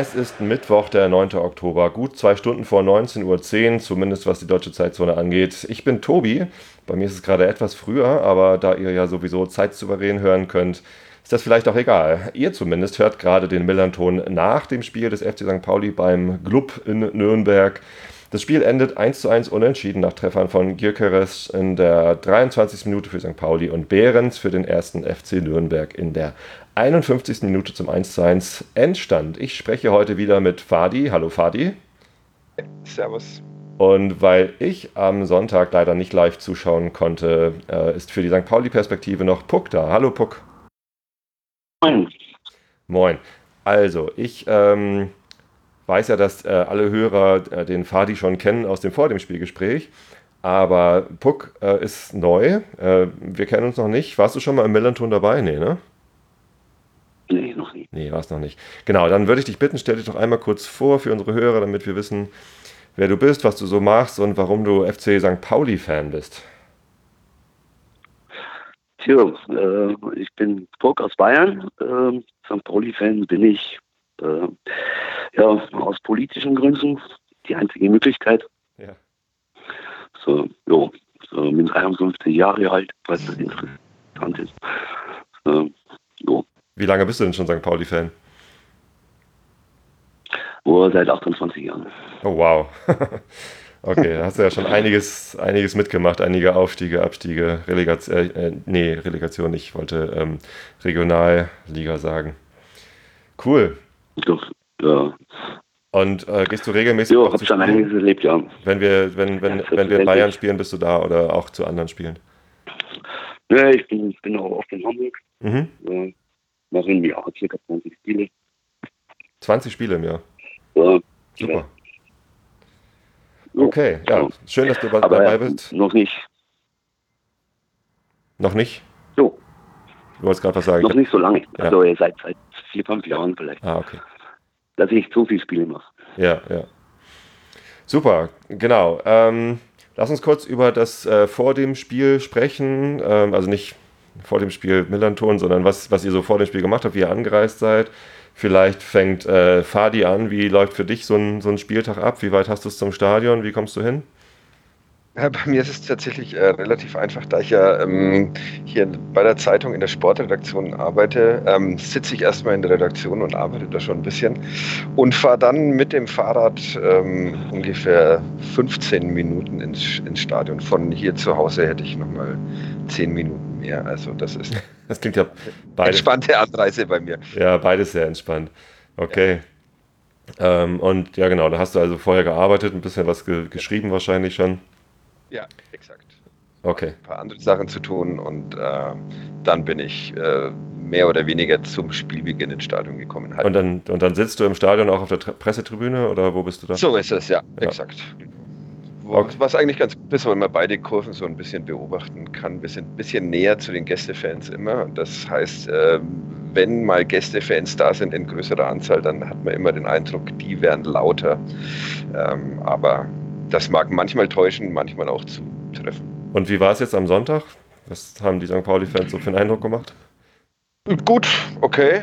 es ist Mittwoch, der 9. Oktober, gut zwei Stunden vor 19.10 Uhr, zumindest was die deutsche Zeitzone angeht. Ich bin Tobi, bei mir ist es gerade etwas früher, aber da ihr ja sowieso zeitsouverän hören könnt, ist das vielleicht auch egal. Ihr zumindest hört gerade den Millanton nach dem Spiel des FC St. Pauli beim Glub in Nürnberg. Das Spiel endet 1 zu 1 unentschieden nach Treffern von Gyökeres in der 23. Minute für St. Pauli und Behrens für den ersten FC Nürnberg in der 51. Minute zum 1 zu 1 Endstand. Ich spreche heute wieder mit Fadi. Hallo Fadi. Servus. Und weil ich am Sonntag leider nicht live zuschauen konnte, äh, ist für die St. Pauli-Perspektive noch Puck da. Hallo Puck. Moin. Moin. Also, ich ähm, weiß ja, dass äh, alle Hörer äh, den Fadi schon kennen aus dem Vor dem Spielgespräch. Aber Puck äh, ist neu. Äh, wir kennen uns noch nicht. Warst du schon mal im Millanton dabei? Nee, ne? Nee, noch nicht. Nee, war es noch nicht. Genau, dann würde ich dich bitten, stell dich doch einmal kurz vor für unsere Hörer, damit wir wissen, wer du bist, was du so machst und warum du FC St. Pauli-Fan bist. Tja, äh, ich bin Puck aus Bayern. Äh, St. Pauli-Fan bin ich äh, ja, aus politischen Gründen. Die einzige Möglichkeit. Ja. So, jo, so bin 53 Jahre alt, falls das interessant ist. Äh, jo. Wie lange bist du denn schon St. Pauli-Fan? Oh, seit 28 Jahren. Oh, wow. okay, da hast du ja schon einiges, einiges mitgemacht, einige Aufstiege, Abstiege, Relegation, äh, äh, nee, Relegation, ich wollte ähm, Regionalliga sagen. Cool. Doch, ja. Und äh, gehst du regelmäßig Jo, hab schon einiges erlebt, ja. Wenn wir, wenn, wenn, Ja, wenn wir. Bayern spielen, bist du da oder auch zu anderen Spielen? Ja, ich bin, bin auch oft in Hamburg. Mhm. Ja, mache im Jahr circa 20 Spiele. 20 Spiele im Jahr. Ja, Super. Jo. Okay, ja, schön, dass du aber dabei bist. noch nicht. Noch nicht? Jo, Du wolltest gerade was sagen. noch nicht so lange. Ja. Also seit, seit vier, fünf Jahren vielleicht. Ah, okay. Dass ich so viel Spiele mache. Ja, ja. Super, genau. Ähm, lass uns kurz über das äh, vor dem Spiel sprechen. Ähm, also nicht vor dem Spiel Millanton, sondern was, was ihr so vor dem Spiel gemacht habt, wie ihr angereist seid. Vielleicht fängt äh, Fadi an. Wie läuft für dich so ein, so ein Spieltag ab? Wie weit hast du es zum Stadion? Wie kommst du hin? Ja, bei mir ist es tatsächlich äh, relativ einfach, da ich ja ähm, hier bei der Zeitung in der Sportredaktion arbeite, ähm, sitze ich erstmal in der Redaktion und arbeite da schon ein bisschen und fahre dann mit dem Fahrrad ähm, ungefähr 15 Minuten ins, ins Stadion. Von hier zu Hause hätte ich nochmal 10 Minuten mehr. Also das ist Das klingt ja beides, entspannte Anreise bei mir. ja, beides sehr entspannt. Okay. Ähm, und ja, genau, da hast du also vorher gearbeitet, ein bisschen was ge geschrieben wahrscheinlich schon. Ja, exakt. Okay. ein paar andere Sachen zu tun und äh, dann bin ich äh, mehr oder weniger zum Spielbeginn ins Stadion gekommen. Halt. Und dann, und dann sitzt du im Stadion auch auf der Tre- Pressetribüne oder wo bist du da? so ist es, ja, Ja. exakt. Okay. Was eigentlich ganz gut ist, weil man beide Kurven so ein bisschen beobachten kann. Wir sind ein bisschen näher zu den Gästefans immer. Das heißt, äh, wenn mal Gästefans da sind in größerer Anzahl, dann hat man immer den Eindruck, die werden lauter. Ähm, aber das mag manchmal täuschen, manchmal auch zutreffen. Und wie war es jetzt am Sonntag? Was haben die St. Pauli-Fans so für einen Eindruck gemacht? Gut, okay.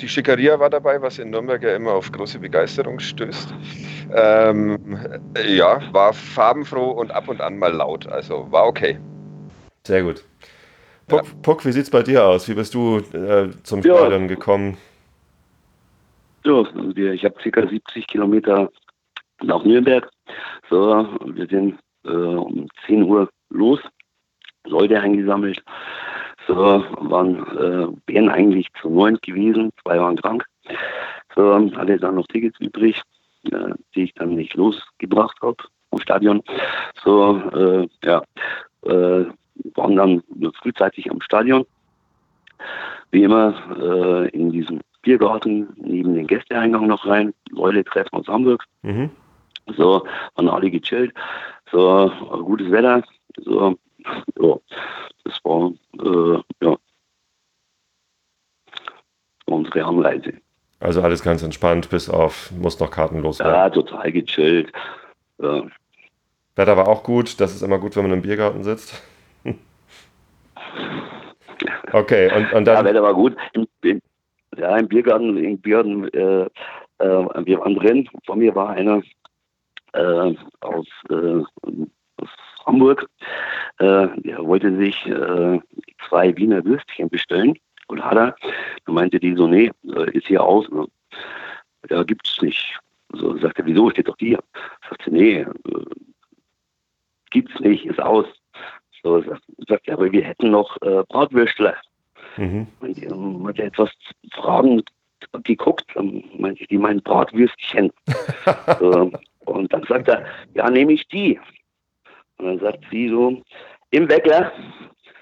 Die Schickeria war dabei, was in Nürnberg ja immer auf große Begeisterung stößt. Ähm, ja, war farbenfroh und ab und an mal laut. Also war okay. Sehr gut. Puck, Puck wie sieht es bei dir aus? Wie bist du äh, zum Ja. Stadion gekommen? Ja, wir, ich habe circa 70 Kilometer nach Nürnberg. So, wir sind äh, um 10 Uhr los, Leute eingesammelt. So, waren, äh, wären eigentlich zu neun gewesen, zwei waren krank. So, hatte dann noch Tickets übrig, äh, die ich dann nicht losgebracht habe vom Stadion. So, äh, ja, äh, waren dann frühzeitig am Stadion. Wie immer äh, in diesem Biergarten neben den Gästeeingang noch rein. Leute treffen aus Hamburg. Mhm. So, waren alle gechillt. So, gutes Wetter. So, ja, das war, äh, ja, unsere Anreise. Also alles ganz entspannt, bis auf, muss noch Karten loswerden. Ja, total gechillt. Ja. Wetter war auch gut. Das ist immer gut, wenn man im Biergarten sitzt. okay, und, und dann. Ja, Wetter war gut. Im, im, ja, im Biergarten, im Biergarten, äh, äh, wir waren drin. Vor mir war einer äh, aus, äh, aus Hamburg. Äh, der wollte sich äh, zwei Wiener Würstchen bestellen. Und hat er, dann meinte die so, nee, ist hier aus. Ne? Ja, gibt's nicht. So sagt er, wieso, steht doch hier. Sagt sie, nee, äh, gibt's nicht, ist aus. So sagt er, aber wir hätten noch äh, Bratwürstler. Mhm. Und ähm, hat etwas Fragen geguckt, dann meinte ich, die meinen Bratwürstchen. so, und dann sagt er, ja, nehme ich die. Und dann sagt sie so, im Weckler,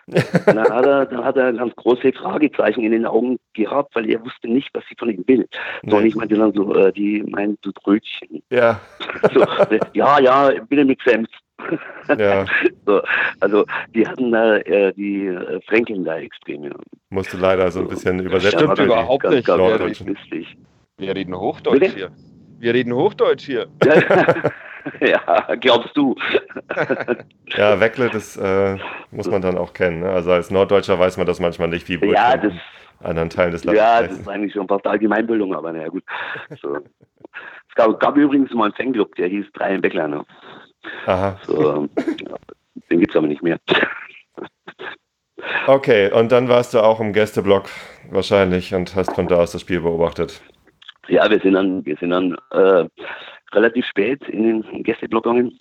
dann, hat er, dann hat er ganz große Fragezeichen in den Augen gehabt, weil er wusste nicht, was sie von ihm will. So, und ich meinte dann so, äh, die meint so Brötchen. Ja. So, ja, ja, bitte mit Senf. Ja. so, also die hatten da äh, die äh, Fränkeln da extrem. Ja. Musste leider so ein bisschen übersetzen. Stimmt überhaupt ganz, nicht. Ganz, ganz lustig. Wir reden Hochdeutsch bitte? hier. Wir reden Hochdeutsch hier. ja, glaubst du. ja, Weckle, das äh, muss man dann auch kennen. Ne? Also als Norddeutscher weiß man das manchmal nicht, wie ja, das, anderen Teilen des Landes. Ja, das ist eigentlich schon fast Allgemeinbildung, aber naja, gut. So. Es gab, gab, übrigens mal einen Fanclub, der hieß Drei im Weckler. Ne? Aha. So, den gibt es aber nicht mehr. Okay, und dann warst du auch im Gästeblock wahrscheinlich und hast von da aus das Spiel beobachtet. Ja, wir sind dann, wir sind dann äh, relativ spät in den Gästeblock gegangen.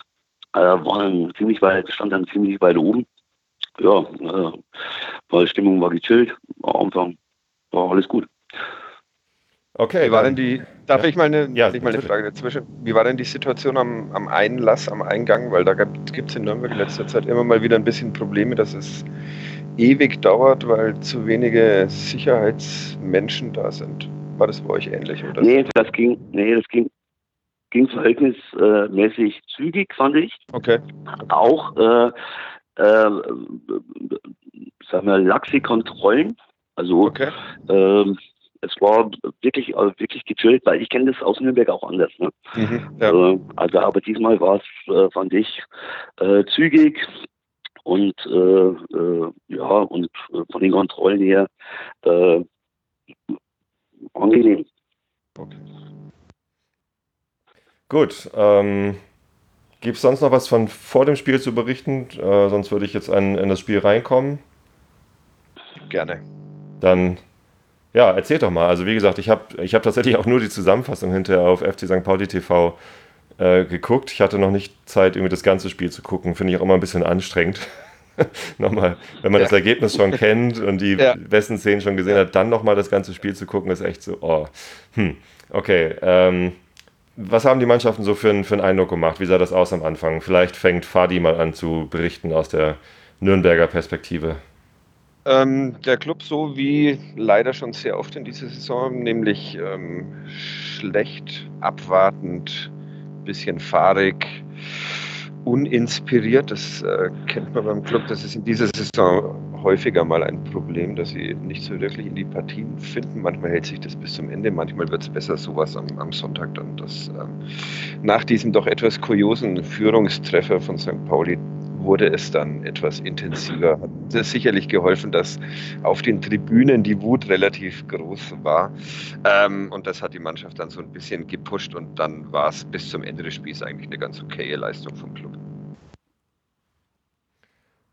Äh, waren ziemlich weit, stand dann ziemlich weit oben. Ja, äh, die Stimmung war gechillt. Am Anfang war alles gut. Okay. Wie war denn die, darf ich mal eine, ja, ich mal eine Frage dazwischen? Wie war denn die Situation am, am Einlass, am Eingang? Weil da gibt es in Nürnberg in letzter Zeit immer mal wieder ein bisschen Probleme, dass es ewig dauert, weil zu wenige Sicherheitsmenschen da sind. War das bei euch ähnlich? Oder? Nee, das ging, nee, das ging, ging verhältnismäßig zügig, fand ich. Okay. Auch, äh, äh, sagen wir, laxe Kontrollen. Also, okay. äh, es war wirklich, äh, wirklich gechillt, weil ich kenne das aus Nürnberg auch anders. Ne? Mhm, ja. Äh, also, aber diesmal war es, äh, fand ich, äh, zügig und ja, und von den Kontrollen her angenehm. Okay. Gut. Ähm, Gibt es sonst noch was von vor dem Spiel zu berichten? Äh, sonst würde ich jetzt an, in das Spiel reinkommen. Gerne. Dann, ja, erzähl doch mal. Also wie gesagt, ich habe ich hab tatsächlich auch nur die Zusammenfassung hinterher auf FC St. Pauli TV äh, geguckt. Ich hatte noch nicht Zeit, irgendwie das ganze Spiel zu gucken. Finde ich auch immer ein bisschen anstrengend. nochmal, wenn man ja. das Ergebnis schon kennt und die ja. besten Szenen schon gesehen hat, dann nochmal das ganze Spiel zu gucken, ist echt so, oh, hm, okay. Ähm, was haben die Mannschaften so für, einen, für einen Eindruck gemacht? Wie sah das aus am Anfang? Vielleicht fängt Fadi mal an zu berichten aus der Nürnberger Perspektive. Ähm, der Club so wie leider schon sehr oft in dieser Saison, nämlich ähm, schlecht, abwartend, bisschen fahrig, uninspiriert. Das äh, kennt man beim Club. Das ist in dieser Saison häufiger mal ein Problem, dass sie nicht so wirklich in die Partien finden. Manchmal hält sich das bis zum Ende, manchmal wird es besser, sowas am, am Sonntag dann. Das, ähm, nach diesem doch etwas kuriosen Führungstreffer von St. Pauli wurde es dann etwas intensiver. Hat das sicherlich geholfen, dass auf den Tribünen die Wut relativ groß war. Ähm, und das hat die Mannschaft dann so ein bisschen gepusht und dann war es bis zum Ende des Spiels eigentlich eine ganz okaye Leistung vom Club.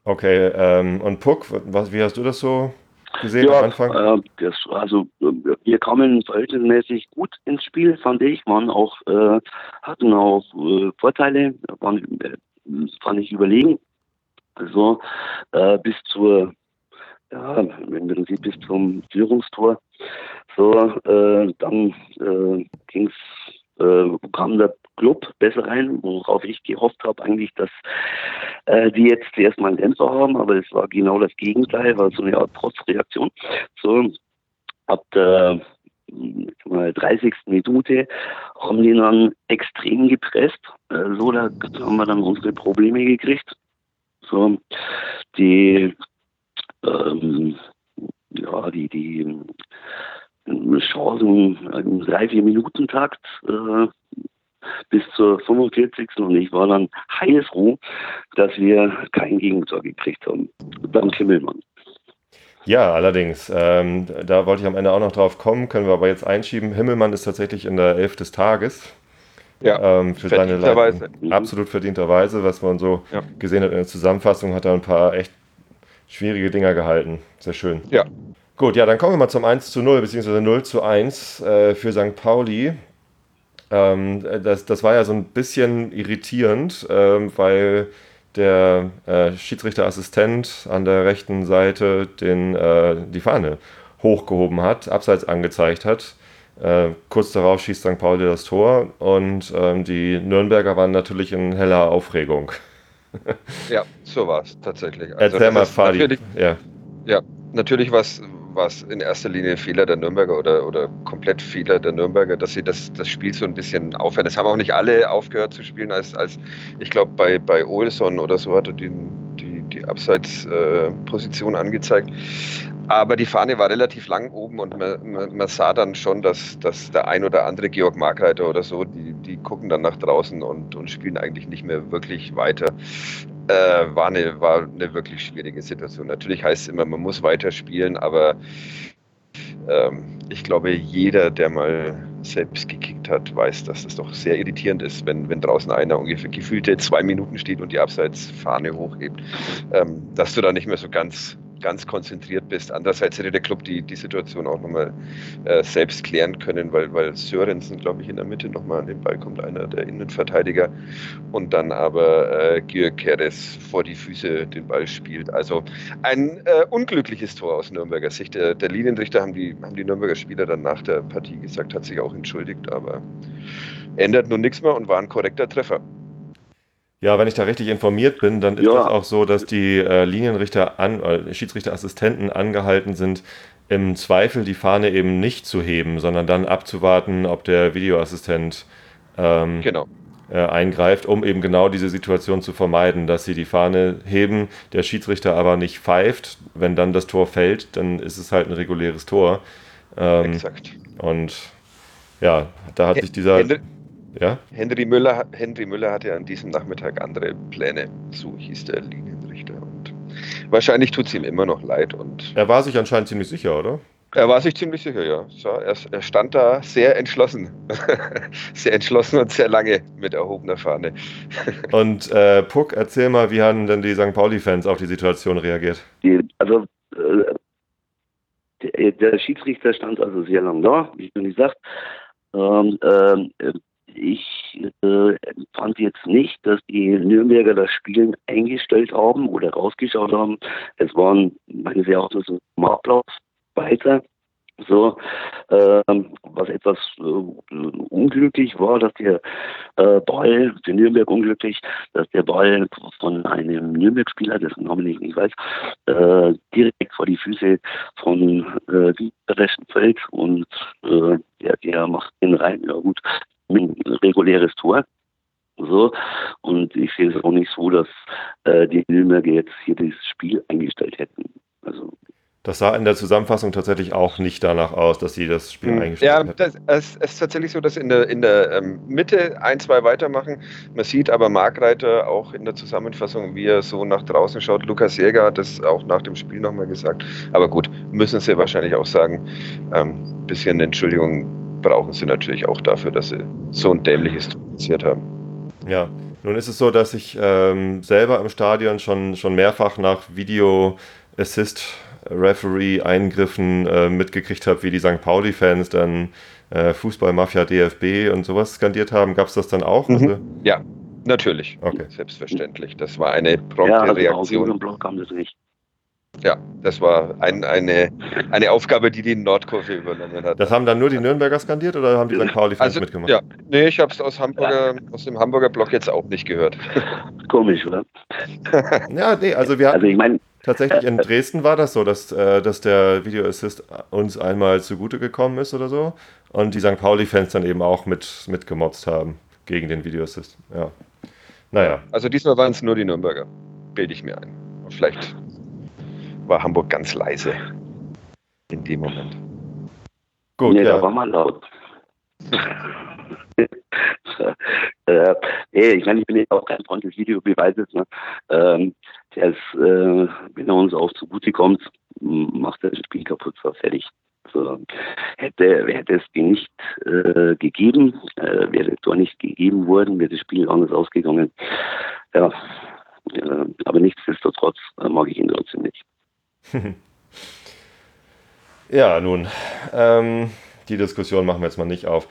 Okay, ähm, und Puck, was, wie hast du das so gesehen ja, am Anfang? Äh, das, also wir kamen verhältnismäßig gut ins Spiel, fand ich. Waren auch, äh, hatten auch äh, Vorteile, waren fand ich überlegen. Also äh, bis zur, ja, man sieht, bis zum Führungstor. So, äh, dann äh, ging's, äh, kam der Club besser rein, worauf ich gehofft habe eigentlich, dass äh, die jetzt erstmal einen Dämpfer haben, aber es war genau das Gegenteil, war so eine Art Trotzreaktion. So, ab der 30. Minute haben die dann extrem gepresst. Äh, so, da haben wir dann unsere Probleme gekriegt. So, die, ähm, ja, die, die Chancen im drei, vier Minuten Takt, äh, bis zur 45. und ich war dann heilfroh, dass wir kein Gegentor gekriegt haben. Dank Himmelmann. Ja, allerdings. Ähm, da wollte ich am Ende auch noch drauf kommen, können wir aber jetzt einschieben. Himmelmann ist tatsächlich in der Elf des Tages. Ja, ähm, für seine. Leistung. Absolut verdienterweise, was man so Ja. gesehen hat in der Zusammenfassung, hat er ein paar echt schwierige Dinger gehalten. Sehr schön. Ja. Gut, ja, dann kommen wir mal zum 1 zu 0, beziehungsweise 0 zu 1 äh, für St. Pauli. Ähm, das, das war ja so ein bisschen irritierend, ähm, weil der äh, Schiedsrichterassistent an der rechten Seite den, äh, die Fahne hochgehoben hat, abseits angezeigt hat. Äh, kurz darauf schießt St. Pauli das Tor und ähm, die Nürnberger waren natürlich in heller Aufregung. Ja, so war es tatsächlich. Also Erzähl mal, Fadi. Natürlich, Ja. ja, natürlich war es in erster Linie Fehler der Nürnberger oder, oder komplett Fehler der Nürnberger, dass sie das, das Spiel so ein bisschen aufhören. Das haben auch nicht alle aufgehört zu spielen, als, als ich glaube, bei, bei Olson oder so hat er die, die, die Abseitsposition angezeigt. Aber die Fahne war relativ lang oben und man, man, man sah dann schon, dass, dass der ein oder andere Georg Markreiter oder so, die, die gucken dann nach draußen und, und spielen eigentlich nicht mehr wirklich weiter. Äh, war, eine, war eine wirklich schwierige Situation. Natürlich heißt es immer, man muss weiter spielen, aber ähm, ich glaube, jeder, der mal selbst gekickt hat, weiß, dass das doch sehr irritierend ist, wenn, wenn draußen einer ungefähr gefühlte zwei Minuten steht und die Abseitsfahne hochhebt, ähm, dass du da nicht mehr so ganz ganz konzentriert bist. Andererseits hätte der Club die, die Situation auch nochmal äh, selbst klären können, weil, weil Sörensen, glaube ich, in der Mitte nochmal an den Ball kommt, einer der Innenverteidiger, und dann aber äh, Georg Keres vor die Füße den Ball spielt. Also ein äh, unglückliches Tor aus Nürnberger Sicht. Der, der Linienrichter haben die, haben die Nürnberger Spieler dann nach der Partie gesagt, hat sich auch entschuldigt, aber ändert nun nichts mehr und war ein korrekter Treffer. Ja, wenn ich da richtig informiert bin, dann ist Ja. das auch so, dass die äh, Linienrichter, an, äh, Schiedsrichterassistenten angehalten sind, im Zweifel die Fahne eben nicht zu heben, sondern dann abzuwarten, ob der Videoassistent ähm, Genau. äh, eingreift, um eben genau diese Situation zu vermeiden, dass sie die Fahne heben, der Schiedsrichter aber nicht pfeift. Wenn dann das Tor fällt, dann ist es halt ein reguläres Tor. Ähm, Exakt. und ja, da hat sich dieser. Henry, Ja? Henry, Müller, Henry Müller hatte an diesem Nachmittag andere Pläne, so hieß der Linienrichter. Und wahrscheinlich tut es ihm immer noch leid. Und Er war sich anscheinend ziemlich sicher, oder? er war sich ziemlich sicher, ja. So, er, er stand da sehr entschlossen. sehr entschlossen und sehr lange mit erhobener Fahne. Und äh, Puck, erzähl mal, wie haben denn die St. Pauli-Fans auf die Situation reagiert? Die, also äh, der, der Schiedsrichter stand also sehr lang da, wie schon gesagt. Ähm, ähm, äh, ich äh, fand jetzt nicht, dass die Nürnberger das Spielen eingestellt haben oder rausgeschaut haben. Es waren meines Erachtens so Ablauf weiter. So, ähm, was etwas äh, unglücklich war, dass der äh, Ball, für Nürnberg unglücklich, dass der Ball von einem Nürnberg-Spieler, dessen Namen ich nicht weiß, äh, direkt vor die Füße von äh, Rechten fällt und äh, der, der macht den rein, ja gut, ein reguläres Tor. So, und ich sehe es auch nicht so, dass äh, die Nürnberger jetzt hier das Spiel eingestellt hätten. Also Das sah in der Zusammenfassung tatsächlich auch nicht danach aus, dass sie das Spiel Hm. eingestellt Ja, hätten. das, es, es ist tatsächlich so, dass in der, in der ähm, Mitte ein, zwei weitermachen. Man sieht aber Markreiter auch in der Zusammenfassung, wie er so nach draußen schaut. Lukas Jäger hat das auch nach dem Spiel nochmal gesagt. Aber gut, müssen sie wahrscheinlich auch sagen. Ähm, bisschen Entschuldigung brauchen sie natürlich auch dafür, dass sie so ein dämliches passiert haben. Ja, nun ist es so, dass ich ähm, selber im Stadion schon, schon mehrfach nach Video Assist Referee Eingriffen äh, mitgekriegt habe, wie die St. Pauli-Fans dann äh, Fußballmafia DFB und sowas skandiert haben. Gab es das dann auch? Mhm. Also, Ja, natürlich. Okay. Selbstverständlich. Das war eine prompte ja, also Reaktion. unserem Block kam das nicht. Ja, das war ein, eine, eine Aufgabe, die die Nordkurve übernommen hat. das haben dann nur die Nürnberger skandiert oder haben die St. Pauli-Fans Also, mitgemacht? ja, nee, ich habe es aus, Hamburger, aus dem Hamburger Block jetzt auch nicht gehört. Komisch, oder? Ja, nee, also wir hatten Also ich meine, tatsächlich in Dresden war das so, dass, äh, dass der Video Assist uns einmal zugute gekommen ist oder so und die St. Pauli-Fans dann eben auch mit, mitgemotzt haben gegen den Video Assist. Ja. Naja. Also diesmal waren es nur die Nürnberger, bilde ich mir ein. Vielleicht war Hamburg ganz leise in dem Moment. Gut, nee, da ja. war mal laut. äh, nee, ich meine, ich bin jetzt auch kein Freund des Videobeweises. Ne? Ähm, der ist, äh, wenn er uns auch zugute kommt, macht er das Spiel kaputt, war fertig. So, hätte, hätte es den nicht äh, gegeben, äh, wäre das Tor nicht gegeben worden, wäre das Spiel anders ausgegangen. Ja, äh, aber nichtsdestotrotz äh, mag ich ihn trotzdem nicht. ja, nun, ähm, die Diskussion machen wir jetzt mal nicht auf.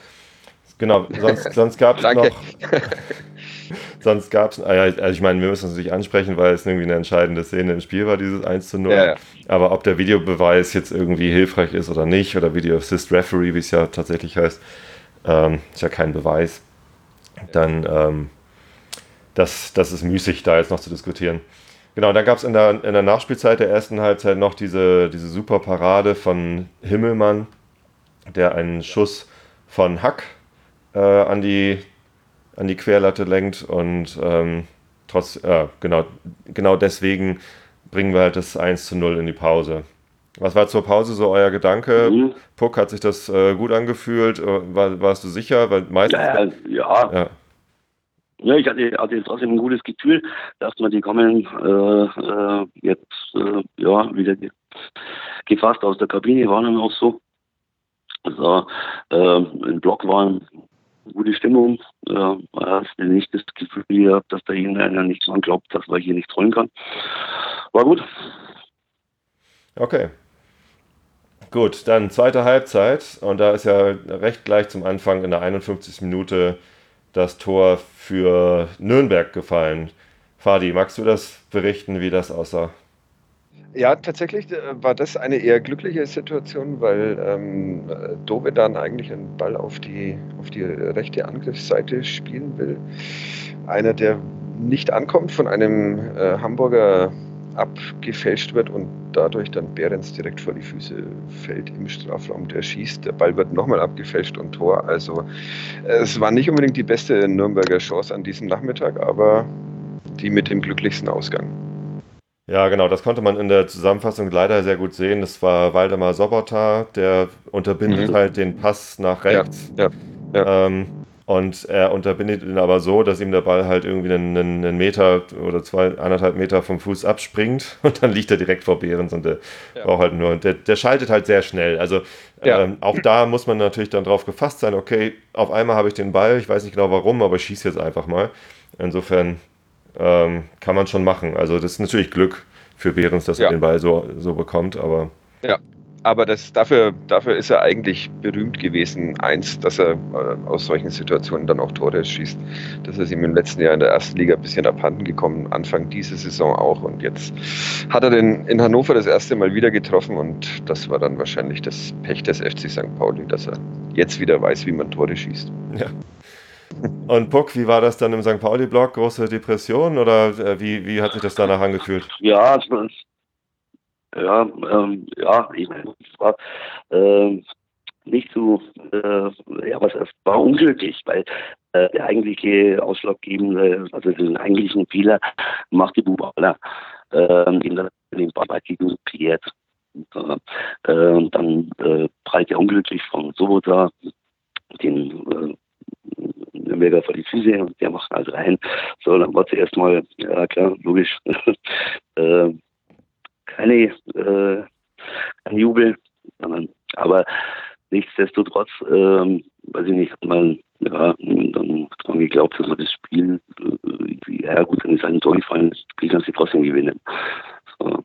Genau, sonst, sonst gab es noch. sonst gab es, also ich meine, wir müssen es nicht ansprechen, weil es irgendwie eine entscheidende Szene im Spiel war, dieses 1 zu 0. Ja, ja. Aber ob der Videobeweis jetzt irgendwie hilfreich ist oder nicht, oder Video Assist Referee, wie es ja tatsächlich heißt, ähm, ist ja kein Beweis, dann ähm, das, das ist müßig, da jetzt noch zu diskutieren. Genau, dann gab es in der, in der Nachspielzeit der ersten Halbzeit noch diese, diese super Parade von Himmelmann, der einen Schuss von Hack äh, an, die, an die Querlatte lenkt und ähm, trotz, äh, genau, genau deswegen bringen wir halt das 1 zu 0 in die Pause. Was war zur Pause so euer Gedanke? Mhm. Puck, hat sich das äh, gut angefühlt? Äh, war, warst du sicher? Weil meistens, ja, ja. ja. Ja, ich hatte, hatte trotzdem ein gutes Gefühl, dass wir die kommen äh, äh, jetzt äh, ja wieder gefasst aus der Kabine, waren dann auch so. Also äh, im Block waren gute Stimmung. Äh, hast nicht das Gefühl gehabt, dass da irgendeiner nicht dran glaubt, dass man hier nicht rollen kann. War gut. Okay. Gut, dann zweite Halbzeit und da ist ja recht gleich zum Anfang in der 51. Minute das Tor für Nürnberg gefallen. Fadi, magst du das berichten, wie das aussah? Ja, tatsächlich äh, war das eine eher glückliche Situation, weil ähm, Dove dann eigentlich einen Ball auf die, auf die rechte Angriffsseite spielen will. Einer, der nicht ankommt, von einem äh, Hamburger abgefälscht wird und dadurch dann Behrens direkt vor die Füße fällt im Strafraum. Der schießt, der Ball wird nochmal abgefälscht und Tor. Also es war nicht unbedingt die beste Nürnberger Chance an diesem Nachmittag, aber die mit dem glücklichsten Ausgang. Ja, genau, das konnte man in der Zusammenfassung leider sehr gut sehen. Das war Waldemar Sobota, der unterbindet mhm. halt den Pass nach rechts. Ja, ja, ja. Ähm, und er unterbindet ihn aber so, dass ihm der Ball halt irgendwie einen, einen, Meter oder zwei, anderthalb Meter vom Fuß abspringt und dann liegt er direkt vor Behrens und der ja. braucht halt nur, der, der schaltet halt sehr schnell. Also ja. ähm, auch da muss man natürlich dann drauf gefasst sein, okay, auf einmal habe ich den Ball, ich weiß nicht genau warum, aber ich schieße jetzt einfach mal. Insofern ähm, kann man schon machen. Also das ist natürlich Glück für Behrens, dass ja. er den Ball so, so bekommt, aber. Ja, aber das, dafür, dafür ist er eigentlich berühmt gewesen, eins, dass er äh, aus solchen Situationen dann auch Tore schießt. Das ist ihm im letzten Jahr in der ersten Liga ein bisschen abhanden gekommen, Anfang dieser Saison auch. Und jetzt hat er den in Hannover das erste Mal wieder getroffen und das war dann wahrscheinlich das Pech des FC St. Pauli, dass er jetzt wieder weiß, wie man Tore schießt. Ja. Und Puck, wie war das dann im St. Pauli-Block? Große Depression oder äh, wie, wie hat sich das danach angefühlt? Ja, es war, ja, ähm, ja, ich meine, es war äh, nicht so, äh, ja, was es war unglücklich, weil äh, der eigentliche ausschlaggebende, also den eigentlichen Fehler macht die Bubala, äh, in der, den Ball gegen. Und, äh, dann äh, prallt er unglücklich von Sobota den äh, Nürnberger vor die Füße und der macht also rein. So, dann war zuerst mal, ja klar, logisch, äh, keine, äh, kein Jubel, aber nichtsdestotrotz, ähm, weiß ich nicht, hat man ja, dann dran geglaubt, dass man das Spiel, äh, ja gut, dann ist ein Tor gefallen, Spiel kann sie trotzdem gewinnen. So.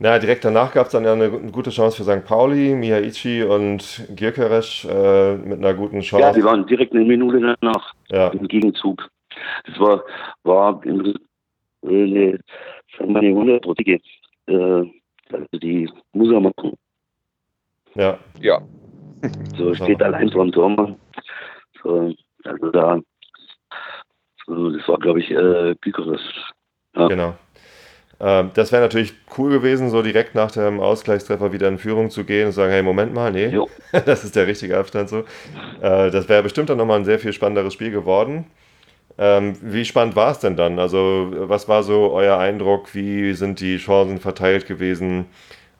Ja, direkt danach gab es dann ja eine, eine, gute Chance für St. Pauli, Mihaichi und Gierkeresch äh, mit einer guten Chance. Ja, die waren direkt eine Minute danach ja. im Gegenzug. Das war, war eine, eine, eine hundertprozentige, äh, also die muss er machen. Ja. Ja. So steht allein vor dem Tor. So, also da, so, das war glaube ich äh, Gierkeresch. Ja. Genau. Ähm, das wäre natürlich cool gewesen, so direkt nach dem Ausgleichstreffer wieder in Führung zu gehen und sagen, hey, Moment mal, nee, das ist der richtige Abstand so. Äh, das wäre bestimmt dann nochmal ein sehr viel spannenderes Spiel geworden. Ähm, wie spannend war es denn dann? Also, was war so euer Eindruck? Wie sind die Chancen verteilt gewesen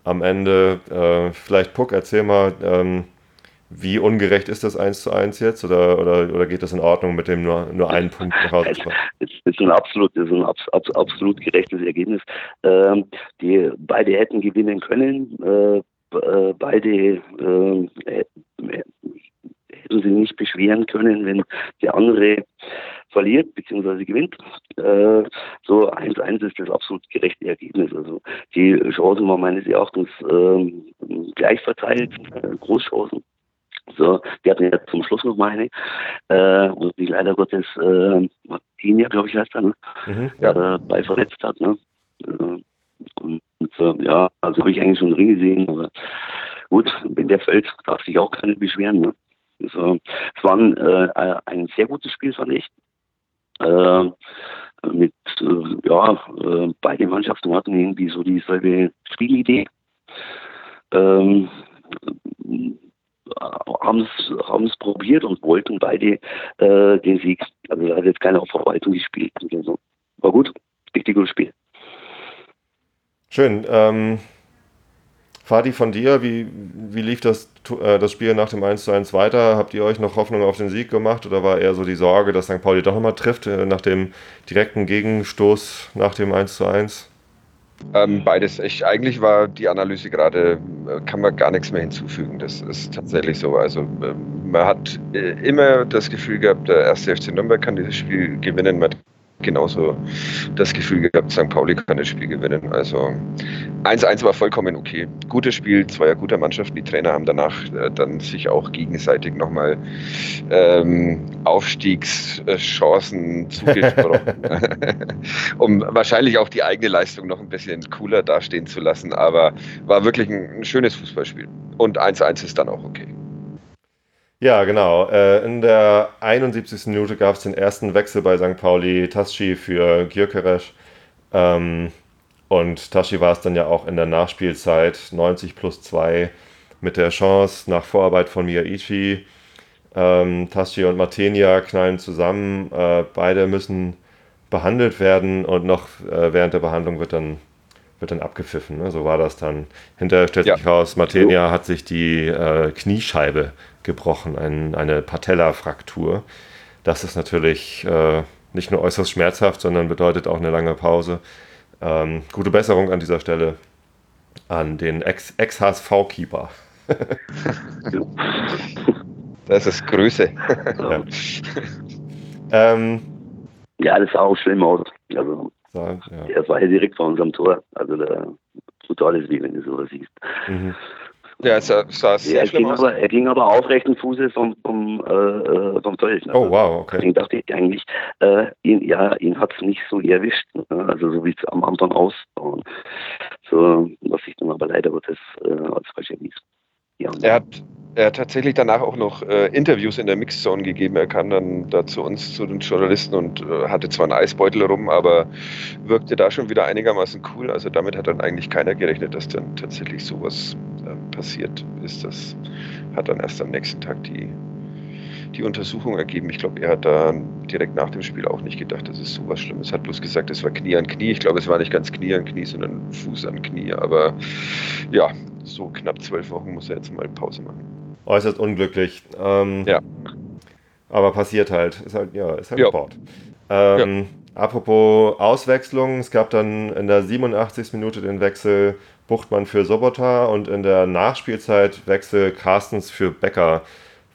am Ende? Äh, vielleicht Puck, erzähl mal, ähm, wie ungerecht ist das 1 zu 1 jetzt oder, oder, oder geht das in Ordnung mit dem nur, nur einen Punkt nach Hause Das ist ein absolut, ist ein abs, abs, absolut gerechtes Ergebnis. Ähm, die beide hätten gewinnen können. Äh, äh beide äh, hätten sie nicht beschweren können, wenn der andere verliert bzw. gewinnt. Äh, so 1-1 ist das absolut gerechte Ergebnis. Also die Chancen waren meines Erachtens äh, gleich verteilt, äh, Großchancen. So, die hatten ja zum Schluss noch mal eine. Äh, und die leider Gottes äh, Martinia, glaube ich, heißt er, ne? Mhm, ja. dabei verletzt hat. Ne? Äh, und, und ja, also habe ich eigentlich schon Ring gesehen, aber gut, wenn der fällt, darf sich auch keiner beschweren. Ne? So, es war ein, äh, ein sehr gutes Spiel, fand ich. Äh, mit, äh, ja, äh, beide Mannschaften hatten irgendwie so dieselbe Spielidee. Ähm, haben es probiert und wollten beide äh, den Sieg. Also da hat jetzt keiner auf Verwaltung gespielt. Also, war gut, richtig gutes Spiel. Schön. Ähm, Fadi, von dir, wie, wie lief das, äh, das Spiel nach dem 1:1 weiter? Habt ihr euch noch Hoffnung auf den Sieg gemacht oder war eher so die Sorge, dass St. Pauli doch nochmal trifft äh, nach dem direkten Gegenstoß nach dem 1:1? Ähm, beides. Ich, eigentlich war die Analyse gerade, äh, kann man gar nichts mehr hinzufügen. Das ist tatsächlich so. Also ähm, man hat immer das Gefühl gehabt, der erste FC Nürnberg kann dieses Spiel gewinnen. Man genauso das Gefühl gehabt, St. Pauli kann das Spiel gewinnen. Also 1-1 war vollkommen okay. Gutes Spiel, zweier guter Mannschaften. Die Trainer haben danach äh, dann sich auch gegenseitig nochmal ähm, Aufstiegschancen zugesprochen, um wahrscheinlich auch die eigene Leistung noch ein bisschen cooler dastehen zu lassen. Aber war wirklich ein, ein schönes Fußballspiel. Und 1-1 ist dann auch okay. Ja, genau. Äh, in der 71. Minute gab es den ersten Wechsel bei St. Pauli, Taschi für Gyökeres. Ähm, und Taschi war es dann ja auch in der Nachspielzeit, 90 plus 2, mit der Chance nach Vorarbeit von Miyaichi. Ähm, Taschi und Martenia knallen zusammen. Äh, beide müssen behandelt werden und noch äh, während der Behandlung wird dann, wird dann abgepfiffen. Ne? So war das dann. Hinterher stellt ja. sich raus, Martenia hat sich die äh, Kniescheibe gebrochen, ein, eine Patella-Fraktur. Das ist natürlich äh, nicht nur äußerst schmerzhaft, sondern bedeutet auch eine lange Pause. Ähm, gute Besserung an dieser Stelle an den Ex-HSV-Keeper. das ist Grüße. ja. ähm, ja, das sah auch schlimm aus. Also, ja. Das war ja direkt vor unserem Tor. Also, da totales Weh, wenn du sowas siehst. Mhm. Ja, es sah, sehr ja, schlimm aus. Aber, er ging aber aufrechten Fußes vom, vom, äh, äh vom Feld. Ne? Oh, wow, okay. Deswegen dachte ich eigentlich, äh, ihn, ja, ihn hat es nicht so erwischt. Ne? Also so wie es am Anfang aussah. So, was sich dann aber leider Gottes äh, als falsch erwies. Ja. Er hat er hat tatsächlich danach auch noch äh, Interviews in der Mixzone gegeben. Er kam dann da zu uns, zu den Journalisten und äh, hatte zwar einen Eisbeutel rum, aber wirkte da schon wieder einigermaßen cool. Also damit hat dann eigentlich keiner gerechnet, dass dann tatsächlich sowas äh, passiert ist. Das hat dann erst am nächsten Tag die, die Untersuchung ergeben. Ich glaube, er hat da direkt nach dem Spiel auch nicht gedacht, dass es sowas Schlimmes. Hat bloß gesagt, es war Knie an Knie. Ich glaube, es war nicht ganz Knie an Knie, sondern Fuß an Knie. Aber ja, so knapp zwölf Wochen muss er jetzt mal Pause machen äußerst unglücklich. Ähm, ja. Aber passiert halt. Ist halt, ja, ist halt ja. Sport. Ähm, ja. Apropos Auswechslung, es gab dann in der 87. Minute den Wechsel Buchtmann für Sobota und in der Nachspielzeit Wechsel Carstens für Becker.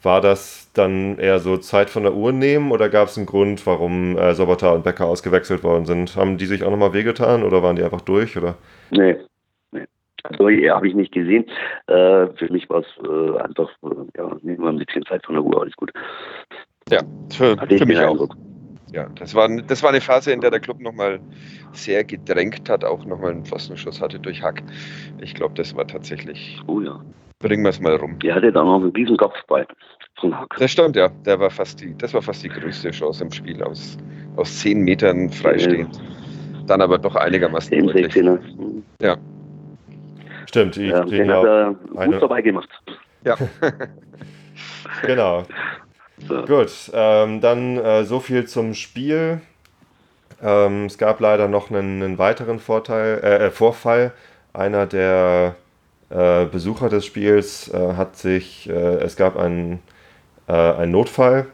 War das dann eher so Zeit von der Uhr nehmen oder gab es einen Grund, warum äh, Sobota und Becker ausgewechselt worden sind? Haben die sich auch nochmal wehgetan oder waren die einfach durch? Oder? Nee, also habe ich nicht gesehen. Äh, für mich war es äh, einfach, äh, ja, nehmen wir ein bisschen Zeit von der Uhr, alles gut. Ja, für, für mich auch. Ja, das war, das war eine Phase, in der der Club nochmal sehr gedrängt hat, auch nochmal einen Pfostenschuss hatte durch Hack. Ich glaube, das war tatsächlich. Oh ja. Bringen wir es mal rum. Der hatte dann noch einen riesen Kopfball von Hack. Das stimmt, ja. Der war fast die, das war fast die größte Chance im Spiel aus, aus zehn Metern freistehend. Ja. Dann aber doch einigermaßen deutlich. Ja. Stimmt, die ja, den hat er gut eine... vorbei gemacht. Ja. genau. So. Gut, ähm, dann äh, so viel zum Spiel. Ähm, es gab leider noch einen, einen weiteren Vorteil, äh, äh Vorfall. Einer der äh, Besucher des Spiels äh, hat sich, äh, es gab einen, äh, einen Notfall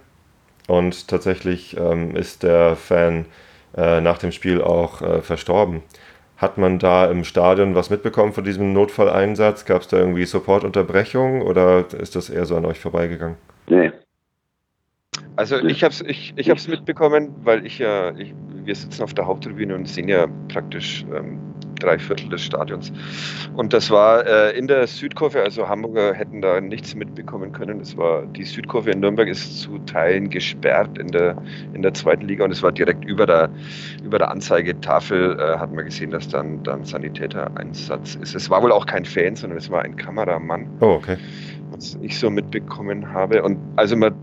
und tatsächlich ähm, ist der Fan äh, nach dem Spiel auch äh, verstorben. Hat man da im Stadion was mitbekommen von diesem Notfalleinsatz? Gab es da irgendwie Supportunterbrechungen oder ist das eher so an euch vorbeigegangen? Nee. Also ich habe es ich, ich hab's mitbekommen, weil ich ja, ich, wir sitzen auf der Haupttribüne und sehen ja praktisch ähm, drei Viertel des Stadions. Und das war äh, in der Südkurve, also Hamburger hätten da nichts mitbekommen können. Es war die Südkurve in Nürnberg ist zu Teilen gesperrt in der, in der zweiten Liga und es war direkt über der, über der Anzeigetafel, äh, hat man gesehen, dass dann, dann Sanitäter-Einsatz ist. Es war wohl auch kein Fan, sondern es war ein Kameramann. Oh, okay. Was ich so mitbekommen habe. Und also man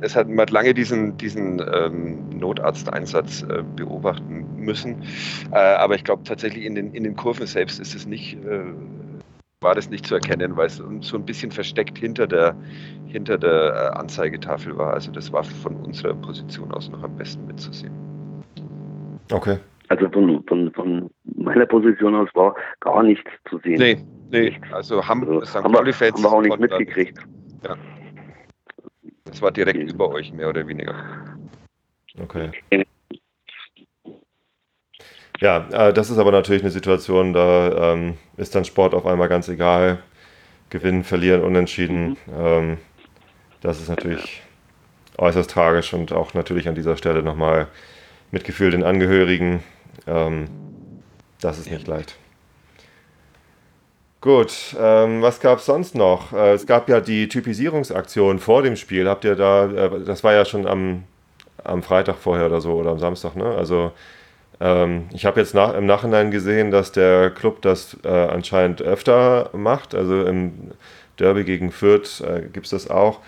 es hat, man hat lange diesen, diesen ähm, Notarzteinsatz äh, beobachten müssen. Äh, aber ich glaube tatsächlich in den, in den Kurven selbst ist es nicht, äh, war das nicht zu erkennen, weil es so ein bisschen versteckt hinter der, hinter der äh, Anzeigetafel war. Also das war von unserer Position aus noch am besten mitzusehen. Okay. Also von, von, von meiner Position aus war gar nichts zu sehen. Nee, nee. Also haben, Also, St. haben, wir, haben wir auch nicht konnten da- mitgekriegt. Das war direkt über euch, mehr oder weniger. Okay. Ja, äh, das ist aber natürlich eine Situation, da ähm, ist dann Sport auf einmal ganz egal. Gewinnen, verlieren, unentschieden. Ähm, das ist natürlich äußerst tragisch und auch natürlich an dieser Stelle nochmal Mitgefühl den Angehörigen. Ähm, das ist nicht leicht. Gut, ähm, was gab es sonst noch? Äh, es gab ja die Typisierungsaktion vor dem Spiel. Habt ihr da, äh, das war ja schon am, am Freitag vorher oder so oder am Samstag, ne? Also ähm, ich habe jetzt nach, im Nachhinein gesehen, dass der Club das äh, anscheinend öfter macht. Also im Derby gegen Fürth äh, gibt es das auch.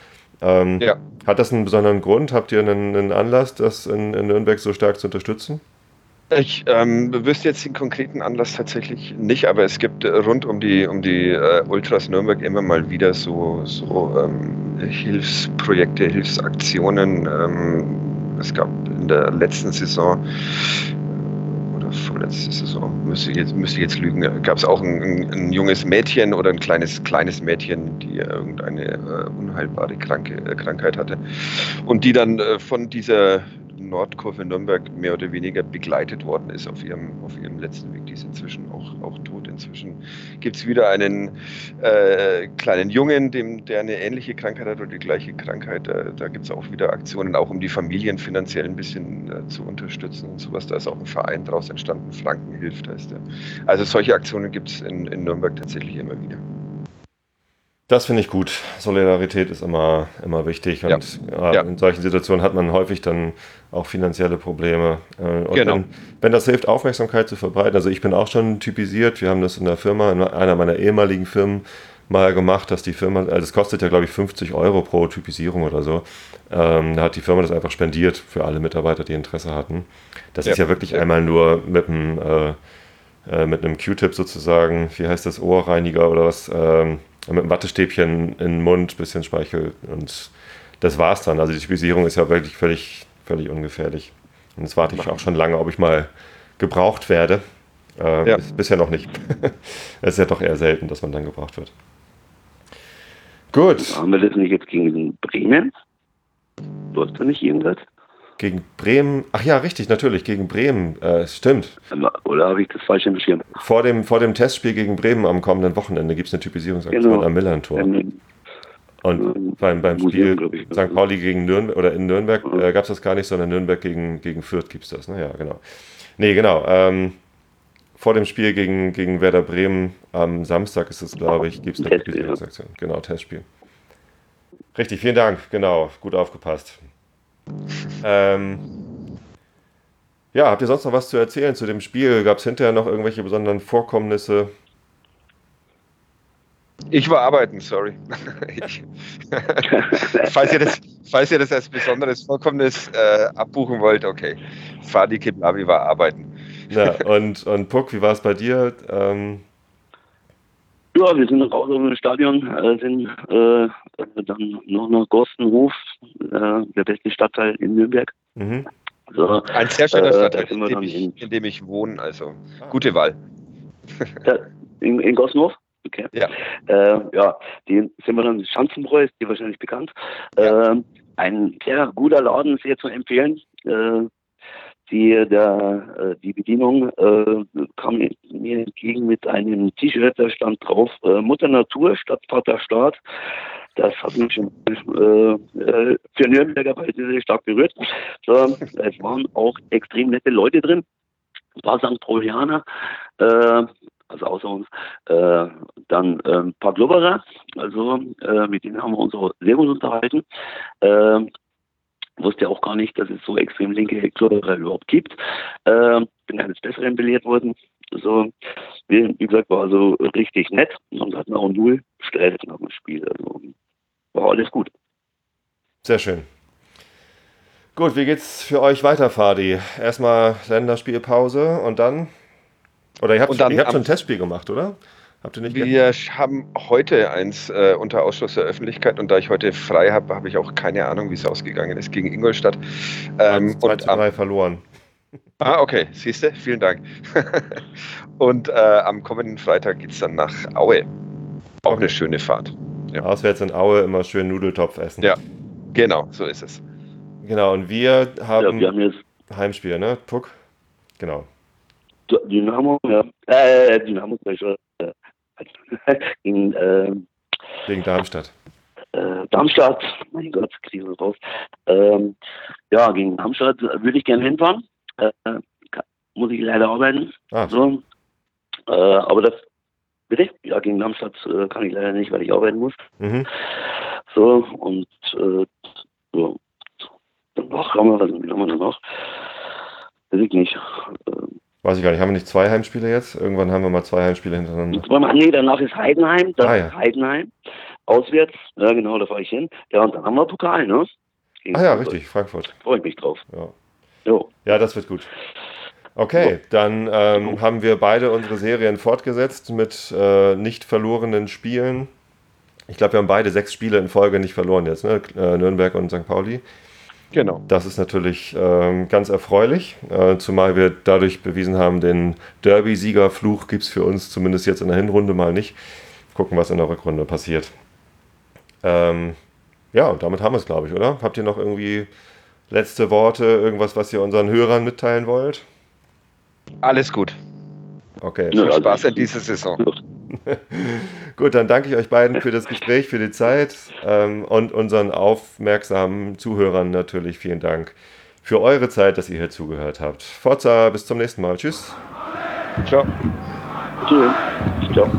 Ähm, Ja. Hat das einen besonderen Grund? Habt ihr einen, einen Anlass, das in, in Nürnberg so stark zu unterstützen? Ich ähm, wüsste jetzt den konkreten Anlass tatsächlich nicht, aber es gibt äh, rund um die, um die äh, Ultras Nürnberg immer mal wieder so, so ähm, Hilfsprojekte, Hilfsaktionen. Ähm, es gab in der letzten Saison äh, oder vorletzte Saison, müsste ich jetzt, müsste ich jetzt lügen, gab es auch ein, ein, junges Mädchen oder ein kleines, kleines Mädchen, die irgendeine äh, unheilbare Kranke, äh, Krankheit hatte und die dann äh, von dieser Nordkurve Nürnberg mehr oder weniger begleitet worden ist auf ihrem, auf ihrem letzten Weg. Die ist inzwischen auch, auch tot. Inzwischen gibt es wieder einen äh, kleinen Jungen, dem, der eine ähnliche Krankheit hat oder die gleiche Krankheit. Da, da gibt es auch wieder Aktionen, auch um die Familien finanziell ein bisschen äh, zu unterstützen und sowas. Da ist auch ein Verein daraus entstanden, Franken hilft heißt der. Also solche Aktionen gibt es in, in Nürnberg tatsächlich immer wieder. Das finde ich gut. Solidarität ist immer, immer wichtig. Und ja. Ja. in solchen Situationen hat man häufig dann auch finanzielle Probleme. Äh, Und Genau. wenn, wenn das hilft, Aufmerksamkeit zu verbreiten, also ich bin auch schon typisiert, wir haben das in der Firma, in einer meiner ehemaligen Firmen mal gemacht, dass die Firma, also es kostet ja glaube ich 50 Euro pro Typisierung oder so, ähm, da hat die Firma das einfach spendiert für alle Mitarbeiter, die Interesse hatten. Das Ja. ist ja wirklich einmal nur mit einem, äh, äh, mit einem Q-Tip sozusagen, wie heißt das, Ohrreiniger oder was, ähm, mit einem Wattestäbchen in den Mund, bisschen Speichel und das war's dann. Also die Typisierung ist ja wirklich völlig, völlig ungefährlich. Und jetzt warte ich auch schon lange, ob ich mal gebraucht werde. Äh, Ja. bis, bisher noch nicht. Es ist ja doch eher selten, dass man dann gebraucht wird. Gut, Haben wir das nicht jetzt gegen Bremen? Läuft da nicht irgendwas? Gegen Bremen. Ach ja, richtig, natürlich, gegen Bremen. Äh, stimmt. Oder habe ich das falsch im Schirm? Vor dem, vor dem Testspiel gegen Bremen am kommenden Wochenende gibt es eine Typisierungsaktion Genau. am Millantor. Ähm, Und ähm, beim, beim Spiel ich. St. Pauli gegen Nürnberg oder in Nürnberg Mhm. äh, gab es das gar nicht, sondern Nürnberg gegen, gegen Fürth gibt es das. Ne? Ja, genau. Nee, genau. Ähm, vor dem Spiel gegen, gegen Werder Bremen am Samstag ist es, glaube ich, gibt es eine Typisierungsaktion. Genau, Testspiel. Richtig, vielen Dank. Genau, gut aufgepasst. Ähm, ja, habt ihr sonst noch was zu erzählen zu dem Spiel? Gab es hinterher noch irgendwelche besonderen Vorkommnisse? Ich war arbeiten, sorry. Ich, falls, ihr das, falls ihr das als besonderes Vorkommnis äh, abbuchen wollt, okay. Fadi Kiblavi war arbeiten. Ja, und, und Puck, wie war es bei dir? Ähm, Ja, wir sind raus aus dem Stadion, äh, sind äh, dann noch nach Gorstenhof, äh, der beste Stadtteil in Nürnberg. mhm. So, Ein sehr schöner Äh, Stadtteil, in dem, ich, in dem ich wohne. Also gute Wahl. da, in, in Gorstenhof? Okay. Ja. Äh, ja, die sind wir dann Schanzenbräu, ist dir wahrscheinlich bekannt. Ja. Äh, ein sehr guter Laden, sehr zu empfehlen. Die, der, äh, die Bedienung äh, kam mir entgegen mit einem T-Shirt, da stand drauf äh, Mutter Natur statt Vater Staat. Das hat mich äh, äh, für Nürnberger Verhältnisse stark berührt. So, es waren auch extrem nette Leute drin, ein paar St. Paulianer, äh, also außer uns, dann ein paar Glubberer, also mit denen haben wir uns auch sehr gut unterhalten. Wusste auch gar nicht, dass es so extrem linke Glubberer überhaupt gibt. Äh, bin eines Besseren belehrt worden. So, wie, wie gesagt, war also richtig nett und hatten auch null Stress nach dem Spiel. Also war alles gut. Sehr schön. Gut, wie geht's für euch weiter, Fadi? Erstmal Länderspielpause und dann? Oder ihr habt, Und dann ihr habt schon ein Testspiel gemacht, oder? Habt ihr nicht? Wir haben heute eins äh, unter Ausschluss der Öffentlichkeit und da ich heute frei habe, habe ich auch keine Ahnung, wie es ausgegangen ist gegen Ingolstadt. Ähm, 2 und zu am, 3 verloren. ah, okay, siehst du, vielen Dank. und äh, am kommenden Freitag geht es dann nach Aue. Auch Okay. eine schöne Fahrt. Ja. Auswärts in Aue immer schön Nudeltopf essen. Ja. Genau, so ist es. Genau, und wir Ja, haben wir haben jetzt Heimspiel, ne? Puck? Genau. Dynamo, ja. Äh, Dynamo sag ich schon. Äh, gegen äh, Gegen Darmstadt. äh, Darmstadt, mein Gott, kriege ich raus. Ähm, ja, gegen Darmstadt würde ich gerne hinfahren. Äh, kann, muss ich leider arbeiten. Ah, So. Äh, aber das, bitte? Ja, gegen Darmstadt äh, kann ich leider nicht, weil ich arbeiten muss. mhm. So, und äh, so. Danach haben wir, was haben wir danach? Weiß ich nicht. Weiß ich gar nicht. Haben wir nicht zwei Heimspiele jetzt? Irgendwann haben wir mal zwei Heimspiele hintereinander. nee, danach ist Heidenheim, das Ah, ja. Heidenheim. Auswärts, ja genau, da fahre ich hin. Ja, und dann haben wir Pokal, ne? Gegen Ah ja, Frankfurt. richtig, Frankfurt. Freue ich mich drauf. Ja. Jo. Ja, das wird gut. Okay, dann ähm, haben wir beide unsere Serien fortgesetzt mit äh, nicht verlorenen Spielen. Ich glaube, wir haben beide sechs Spiele in Folge nicht verloren jetzt, ne? Äh, Nürnberg und St. Pauli. Genau. Das ist natürlich ähm, ganz erfreulich, äh, zumal wir dadurch bewiesen haben, den Derby-Sieger-Fluch gibt es für uns zumindest jetzt in der Hinrunde mal nicht. Gucken, was in der Rückrunde passiert. Ähm, ja, und damit haben wir es, glaube ich, oder? Habt ihr noch irgendwie letzte Worte, irgendwas, was ihr unseren Hörern mitteilen wollt? Alles gut. Okay. Viel also- Spaß in dieser Saison. Gut, dann danke ich euch beiden für das Gespräch, für die Zeit ähm, und unseren aufmerksamen Zuhörern natürlich vielen Dank für eure Zeit, dass ihr hier zugehört habt. Forza, bis zum nächsten Mal. Tschüss. Ciao. Tschüss. Ciao.